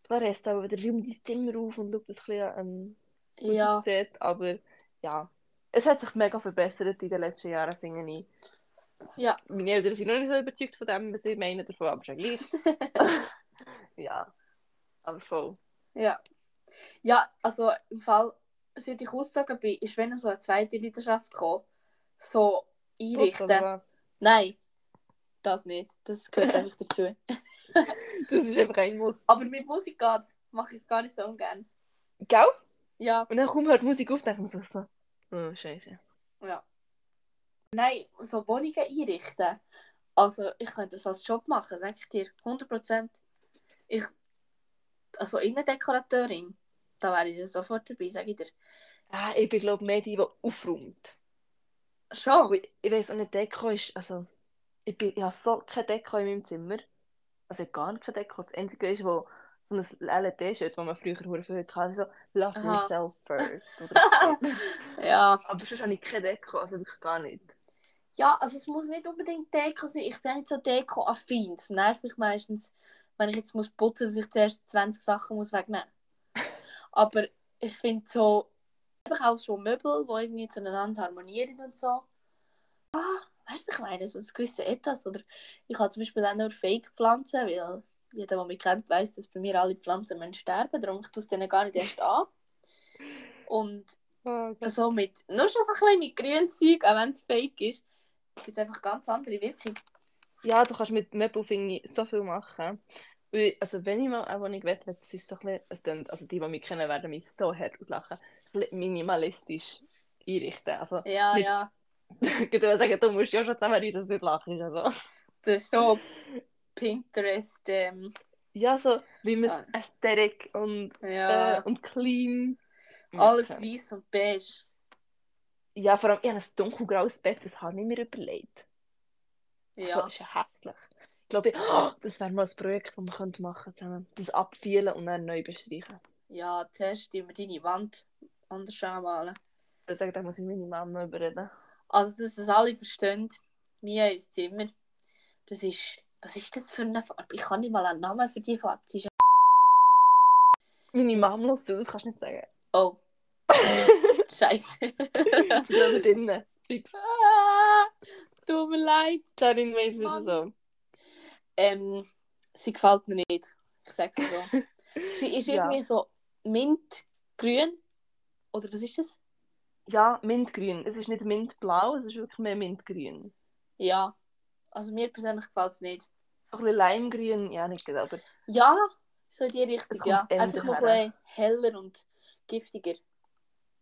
Klar, reißt auch wieder räumt dein Zimmer auf und schaut das ein bisschen, ähm, ja. aussieht, aber ja, es hat sich mega verbessert in den letzten Jahren, finde ich. Ja. Meine Eltern sind noch nicht so überzeugt von dem, was sie meinen davon, aber schon gleich. ja, aber voll. Ja. Ja, also im Fall, seit ich ausgezogen bin, ist wenn so eine zweite Leidenschaft gekommen. So einrichten. Nein, das nicht. Das gehört einfach dazu. Das ist einfach ein Muss. Aber mit Musik geht's. Mache ich es gar nicht so ungern. Gell? Ja, Und dann hört die Musik auf, denkt man sich so, oh, scheiße. ja. Nein, so Wohnungen einrichten. Also, ich könnte das als Job machen, sag ich dir. 100%. Ich, also Innendekorateurin, da wäre ich sofort dabei, sag ich dir. Ah, ich bin glaube mehr die, die aufräumt. Schon? Ich, ich weiß nicht, Deko ist, also, ich, bin, ich habe so keine Deko in meinem Zimmer. Also ich gar keine Deko. Das Einzige ist, wo so ein LED-Shirt, das man früher sehr viel hatte, so «Love Aha. yourself first». So. Ja. Aber sonst habe ich keine Deko, also wirklich gar nicht. Ja, also es muss nicht unbedingt Deko sein. Ich bin nicht so Deko-affin. Es nervt mich meistens, wenn ich jetzt muss putzen muss, dass ich zuerst 20 Sachen muss wegnehmen muss. Aber ich finde so einfach auch so Möbel, die irgendwie zueinander harmonieren und so. Ah, weißt du, ich meine, so ein gewisses Etwas. Oder ich habe zum Beispiel auch nur Fake-Pflanzen, weil jeder, der mich kennt, weiß, dass bei mir alle Pflanzen müssen sterben Darum tue ich denen gar nicht erst an. Und Oh, so mit, nur schon so ein bisschen mit grünem Zeug, auch wenn es fake ist, gibt es einfach ganz andere Wirkung. Ja, du kannst mit Möbel finde ich, so viel machen. Weil, Also wenn ich mal eine Wohnung will, will es so ein bisschen, also die, die mich kennen, werden mich so hart auslachen, minimalistisch einrichten. Also Ja, Nicht- ja. ich würde sagen, du musst ja schon zusammen rein, dass du nicht lachst. Also. Das ist so Pinterest, ähm, Ja, so wie man es Aesthetic und, ja, äh, und clean. alles weiß und beige. Ja, vor allem, ich habe ein dunkelgraues Bett, das habe ich mir überlegt. Ja. Also, das ist ja hässlich. Ich glaube, oh, das wäre mal ein Projekt, das wir könnten machen zusammen. Das abfielen und dann neu bestreichen. ja, zuerst wir deine Wand anders anmalen. Ich sage, da muss ich meine Mama noch überreden. Also, dass das alle verstehen, mir ins Zimmer, das ist, was ist das für eine Farbe? Ich kann nicht mal einen Namen für die Farbe. Sie ist Meine Mama lässt zu, das kannst du nicht sagen. oh. Scheiße. Das ist drinnen. Fix. Tut mir leid. Janine weiß wieder so. Ähm, sie gefällt mir nicht. Ich sag's so. sie ist Ja. irgendwie so mintgrün. Oder was ist das? Ja, Mintgrün. Es ist nicht Mintblau, es ist wirklich mehr Mintgrün. Ja. Also mir persönlich gefällt es nicht. So ein bisschen Limegrün, ja, nicht genau, aber Ja, so in die Richtung, ja. Einfach noch ein bisschen heller und giftiger.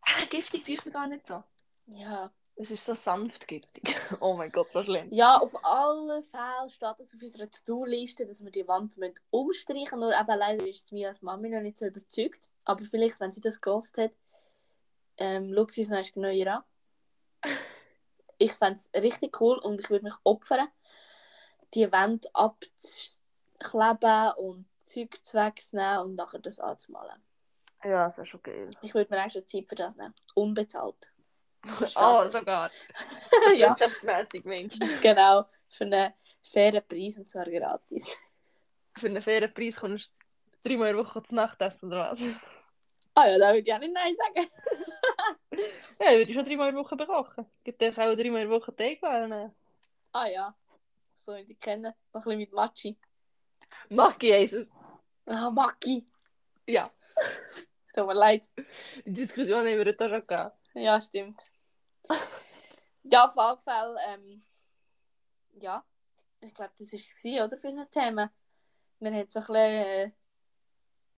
ah, giftig tue ich mir gar nicht so. Ja. Es ist so sanft giftig. Oh mein Gott, so schlimm. Ja, auf alle Fälle steht das auf unserer To-Do-Liste, dass wir die Wand umstreichen müssen. Nur eben leider ist es mir als Mami noch nicht so überzeugt. Aber vielleicht, wenn sie das gelost hat, ähm, schaut sie es noch neuer an. Ich fände es richtig cool und ich würde mich opfern, die Wände abzukleben und Zeug wegzunehmen und nachher das anzumalen. Ja, das ist schon geil. Ich würde mir extra Zeit für das nehmen. Unbezahlt. Oh, sogar. ja, Wirtschaftsmäßig, Mensch. genau. Für einen fairen Preis und zwar gratis. Für einen fairen Preis kommst du dreimal in der Woche zu Nacht essen oder was? Ah ja, da würde ich auch nicht Nein sagen. Ja, ich würde schon dreimal in der Woche bekochen. Gibt dir auch dreimal in der Woche Teig wählen. Ah ja, so wie ich kennen. Noch ein bisschen mit Machi. Maki heisst es. Ah, Maki. Ja. Tut mir leid. Die Diskussion haben wir heute schon gehabt. Ja, stimmt. Ja, auf jeden Fall, ähm, ja, ich glaube, das war es, oder, für unsere Themen. Wir haben so ein bisschen äh,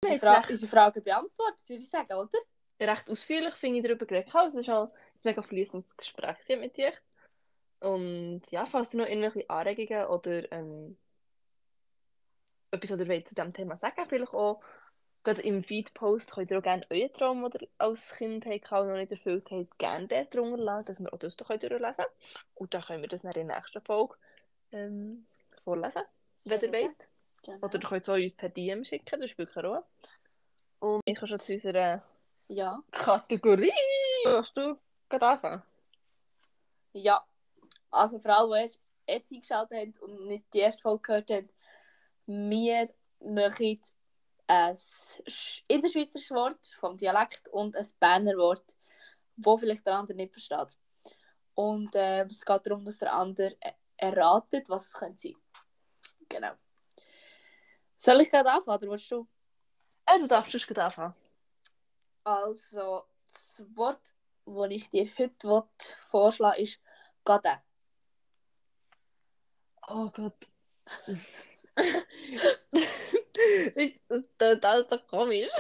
unsere, Fra recht. unsere Fragen beantwortet, würde ich sagen, oder? Recht ausführlich finde ich darüber geredet. Also, es ist halt ein mega fließendes Gespräch mit dir. Und ja, falls ihr noch irgendwelche Anregungen oder ähm, etwas oder zu diesem Thema sagen, vielleicht auch gerade im Feed-Post könnt ihr auch gerne euren Traum, den ihr als Kind habt, und noch nicht erfüllt habt, gerne dort drunter lassen, dass wir auch das da durchlesen können. Und dann können wir das dann in der nächsten Folge ähm, vorlesen, wenn ihr wollt. Genau. Oder ihr könnt es auch uns per DM schicken, das spielt keine Rolle. Und ich kann schon zu unserer Ja, Kategorie. Willst du gerade anfangen? ja. Also für alle, die erst jetzt eingeschaltet haben und nicht die erste Folge gehört haben, wir machen ein Sch- innerschweizerisches Wort vom Dialekt und ein Berner Wort, wo vielleicht der andere nicht versteht. Und äh, es geht darum, dass der andere äh, erratet, was es könnte sein. Genau. Soll ich gerade anfangen, oder willst du? Äh, du darfst schon anfangen. Also, das Wort, das ich dir heute will, vorschlagen ist «Gade». Oh Gott. ist das total so komisch.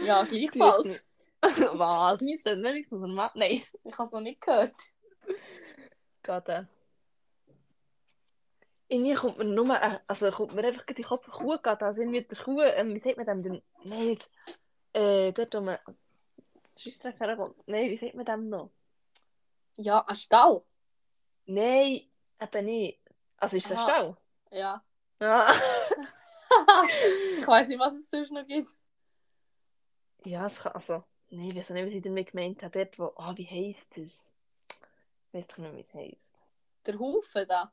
Ja, gleichfalls. Was? Nicht denn wenigstens ein Mann? Nein. Ich habe es noch nicht gehört. Gade. Irgendwie kommt mir nur, äh, also kommt mir einfach in den Kopf Kuh Gade. Also irgendwie der Kuh, ähm, wie sagt man dem denn? Nein. Äh, dort, wo man das Scheissdreck herkommt. Nein, wie sagt man dem noch? Ja, ein Stall. Nein, eben nicht. Also ist es ein. Stall? Ja. Ja. ich weiß nicht, was es sonst noch gibt. ja, es kann, also, nein, ich weiß nicht, was ich damit gemeint habe. Dort, wo, ah, wie heisst das? Ich weiß doch nicht, wie es heisst. Der Haufen da.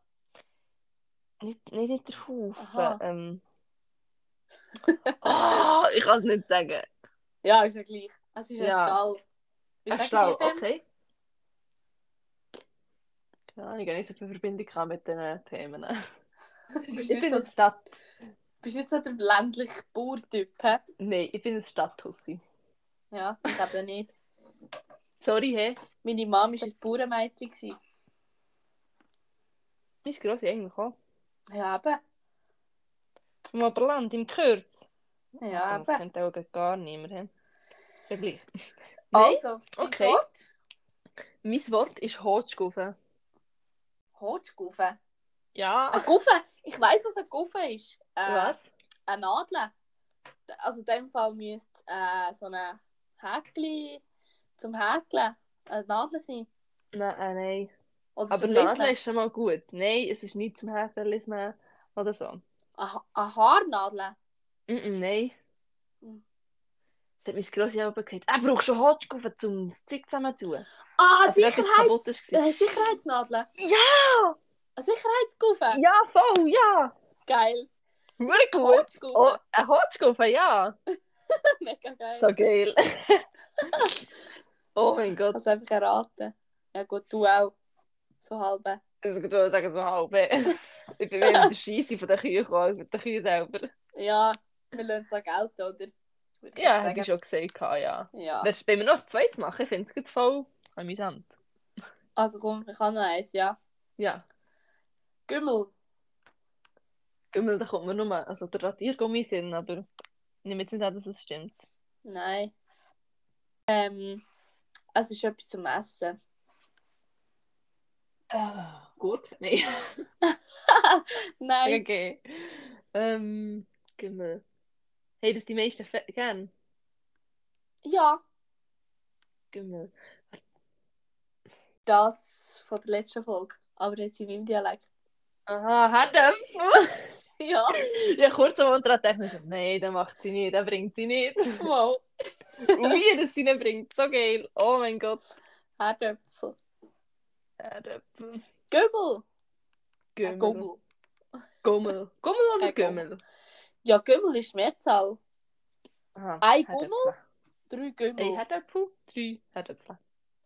Nicht, nicht, nicht der Haufen. Ähm. oh, ich kann es nicht sagen. Ja, ist ja gleich. Es ist ein Ja. Stall. Wie Ein Stall, ihr dem? okay. Ahnung, ich habe nicht so viel Verbindung mit diesen Themen. Ich bin so, ein Stadt... bist nicht so der ländliche Bauertyp, hä? Nein, ich bin ein Stadthussi. Ja, ich glaube nicht. Sorry, hä? Meine Mom war ein Bauernmädchen. gewesen. Mein Grossi eigentlich auch. Ja, eben. Im Oberland, im Kürz. Ja, das eben. kennt auch gar niemand. hä? Vergleich. Nein, Also, dein okay. Wort? mein Wort ist. Hotschgufe. Ja. Ein Guffe. Ich weiss, was ein Guffe ist. Äh, Was? Eine Nadel. Also in dem Fall müsste äh, so ein Häkchen zum Häkeln eine Nadel sein. Nein, äh, nein. Oder Aber Nadel ist schon mal gut. Nein, es ist nicht zum Häkeln oder so. Eine, eine Haarnadel. Mm -mm, nein. Das hat mein Grossi auch gesagt. Er braucht schon Hotschkufe, um das Zeug zusammen zu tun. Ah, Also, Sicherheits... äh, Sicherheitsnadel. Ja! Eine Sicherheitsguffe. Ja, voll, ja! Geil. Wirklich gut. Hotschgufe. Oh, eine Hotschkufe, ja! Mega geil. So geil. oh mein Gott. Hast einfach erraten. Ja gut, du auch. So halbe. Also, ich würde sagen, so halb. ich bin wieder der Scheisse von den Kühen gekommen, mit den Kühen selber. Ja, wir lassen es da gelten, oder? Würde Ja, hätte ich schon gesagt, ja. Ja. Das, wenn wir noch das zweites machen, ich finde es gut voll amüsant. Also komm, ich habe noch eins, ja. Ja, Gümmel. Gümmel, da kommt mir nur, also der Radiergummi Sinn, aber ich nehme jetzt nicht an, dass es stimmt. Nein. Ähm, es ist etwas zum Essen. Ah, gut, nein. Nein. okay. Ähm, Gümmel. Hey, das die meisten gern. Ja, Gümmel. das von der letzten Folge. Aber jetzt in meinem Dialekt. Aha, Herdöpfel. Ja. ja, kurz am Unterricht dachte ich mir so, nein, der macht sie nicht, der bringt sie nicht. Wow. Und wie er sie nicht bringt, so geil. Oh mein Gott. Herdöpfel. Herdöpfel. Gümmel. Gümmel. Äh, Gummel. Gummel. Gummel oder Äh, Gummel. Gümmel? Ja, Gümmel ist Mehrzahl. Aha, Ein Herdöpfel. Gummel? Drei Ein Gümmel. Herdöpfel, drei Herdöpfel.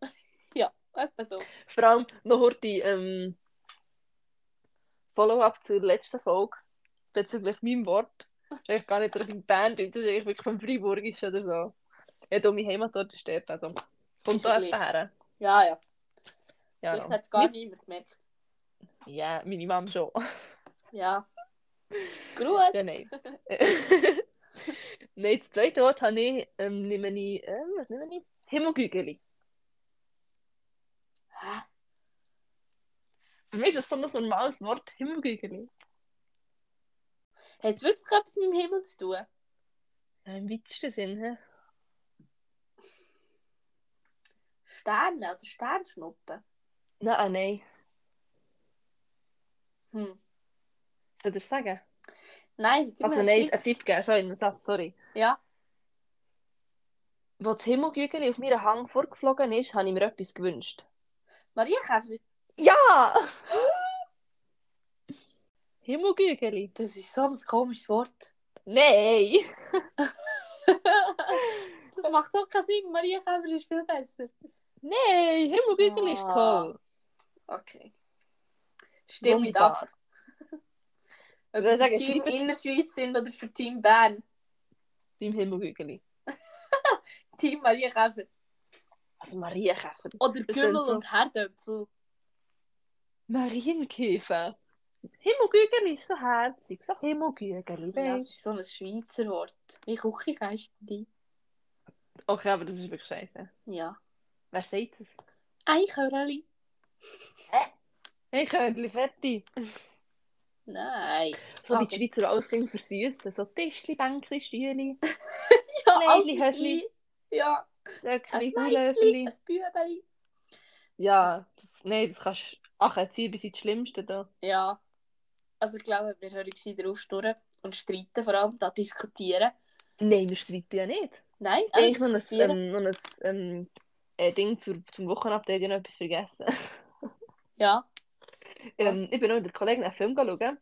Ja, etwa so. Vor allem noch heute ähm, Follow-up zur letzten Folge bezüglich meinem Wort. Eigentlich gar nicht so richtig das ist eigentlich wirklich vom Freiburgisch oder so. Ja, da meine Heimatort ist dort, also kommt da ja etwa her. Ja, ja. Ja, Vielleicht hat es gar Mein- niemand gemerkt. Ja, meine Mom schon. Ja. Gruß. Ja, nein. nein, das zweite Wort habe ich, ähm, nehme ich, ähm, was nehme ich? Himmelgügeli. Hä? Für mich ist das so ein normales Wort, Himmelgügeli. Hat es wirklich etwas mit dem Himmel zu tun? Ja, Im weitesten Sinn, hä? Sterne oder Sternschnuppen? Nein, nein. Hm. Soll ich sagen? Nein, gib Also mir einen nein, Tipp. einen Tipp geben, so einen Satz, sorry. Ja. Als das Himmelgügeli auf meinen Hang vorgeflogen ist, habe ich mir etwas gewünscht. Maria Käfer, Ja! Himmelgügeli? das ist so ein komisches Wort. Nein! das macht doch keinen Sinn. Maria Käfer ist viel besser. Nein! Himmelgügeli ist Ah. toll! Okay. Stimmt ab. Ob wir sagen, Team Innerschweiz sind oder für Team Bern. Beim Himmelgügeli. Team Maria Käfer. Also Marienkäfer. Oder Kümmel so- und Herdöpfel. Marienkäfer. Himmelgügeli ist so herzig. So Himmelgügeli, Ja, das ist so ein Schweizer Wort. Wie Küchengeistli. Okay, aber das ist wirklich scheiße. Ja. Wer sagt das? Eichhörnli. Ich könnte fertig. Nein. So wie die Schweizer Ausgänge versüßen. So Tischli, Bänkli, Stühli, Ja, alles Hösli. Ja. Mädchen, Gulöffli. ein Bübeli. Ja, das, nein, das kannst du ach, erziehen bis ins Schlimmste da. Ja. Also ich glaube, wir hören gescheiter aufstören und streiten, vor allem da diskutieren. Nein, wir streiten ja nicht. Nein, Ich habe noch ein, ähm, noch ein ähm, äh, Ding zur, zum Wochenupdate, ich habe noch etwas vergessen. Ja. ähm, ich bin noch mit der Kollegin einen Film schauen.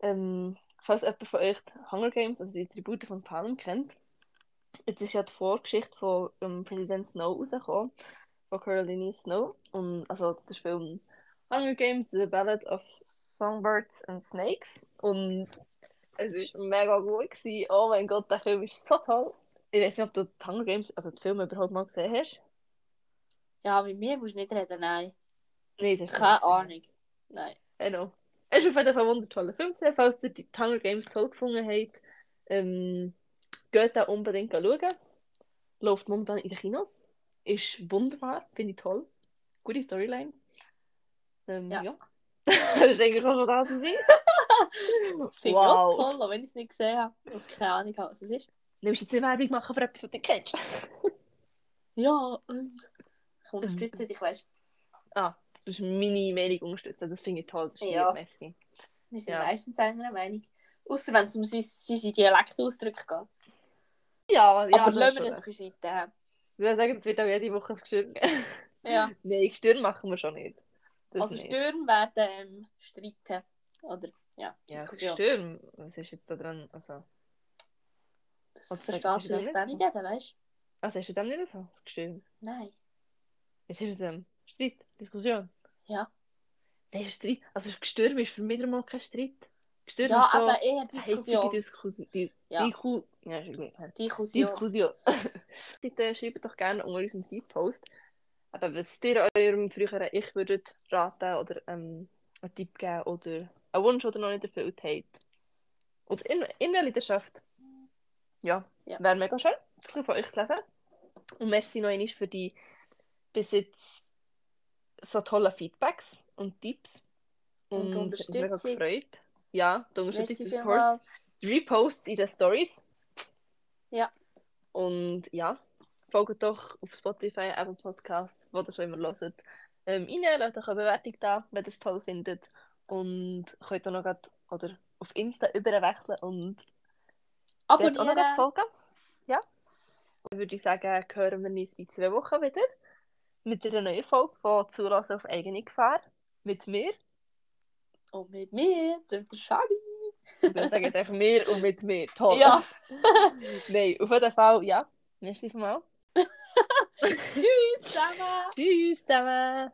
Ähm, falls jemand von euch Hunger Games, also die Tribute von Panem, kennt. Jetzt ist ja die Vorgeschichte von ähm, Präsident Snow rausgekommen, von Caroline Snow. Und also der Film Hunger Games, The Ballad of Songbirds and Snakes. Und es war mega gut. Gewesen. Oh mein Gott, der Film ist so toll. Ich weiß nicht, ob du die Hunger Games, also den Film überhaupt mal gesehen hast. Ja, mit mir musst du nicht reden, nein. Nein, das ist Keine Ahnung. Nein. Genau. Es ist auf jeden Fall ein wundertoller Film. gewesen. Falls ihr die Hunger Games toll gefunden habt, ähm, geht da unbedingt schauen. Läuft momentan in den Kinos. Ist wunderbar, finde ich toll. Gute Storyline. Ähm, ja. Ja. das ist eigentlich auch schon das, was ich Finde ich auch toll, auch wenn ich es nicht gesehen habe. Und keine Ahnung was es ist. Nimmst du jetzt eine Werbung machen für etwas, was du kennst? Ja. Ich unterstütze dich, weißt Ah, du musst meine Meinung unterstützen. Das finde ich toll. Das ist Ja. Messi. Wir sind Ja. meistens einer Meinung. Außer wenn es um seine, Dialektausdrücke geht. Ja, ja, Aber lassen wir das beiseite. Ich würde sagen, es wird auch jede Woche ein Gestirn geben. Ja. Nein, Gestirn machen wir schon nicht. Das Also nicht. Stürme werden ähm, streiten. Oder, ja, Ja, Diskussion. Gestirn. Was ist jetzt da dran? Also, Das Was versteht vielleicht nicht auch so? nicht jeder, weißt du? also ist es dem nicht so? Das Gestirn. Nein. Was ist es dem? Streit? Diskussion? Ja. Nein, Streit. Also Gestirn ist für mich mal kein Streit. Gestirn Ja, ist so aber eher Diskussion. Diskussion. Die, Ja. Diku ja. Diskussion. Diskussion. Bitte schreibt doch gerne unter unserem Feed-Post, aber was ihr eurem früheren Ich würdet raten oder ähm, einen Tipp geben oder einen Wunsch, den ihr noch nicht erfüllt habt. Oder in, in der Leidenschaft. Ja, Ja. wäre mega schön, ein bisschen von euch zu lesen. Und merci noch einmal für die bis jetzt so tollen Feedbacks und Tipps. Und Und mich mega Unterstützung. gefreut. Ja, die Unterstützung, die. Reposts in den Stories. Ja. Und ja, folgt doch auf Spotify, Apple Podcast, wo ihr schon immer hört. Ähm, rein, lasst euch eine Bewertung da, wenn ihr es toll findet. Und könnt auch noch grad, oder auf Insta überwechseln und dort auch noch Abonnieren. folgen. Ja. Und würde ich sagen, hören wir uns in zwei Wochen wieder mit einer neuen Folge von Zulassen auf eigene Gefahr. Mit mir. Und mit mir, der der Shadi. Ich würde sagen, einfach mir und mit mir. Toll. Ja. Nein, auf jeden Fall, ja. Merci vielmals. Tschüss zusammen. Tschüss zusammen.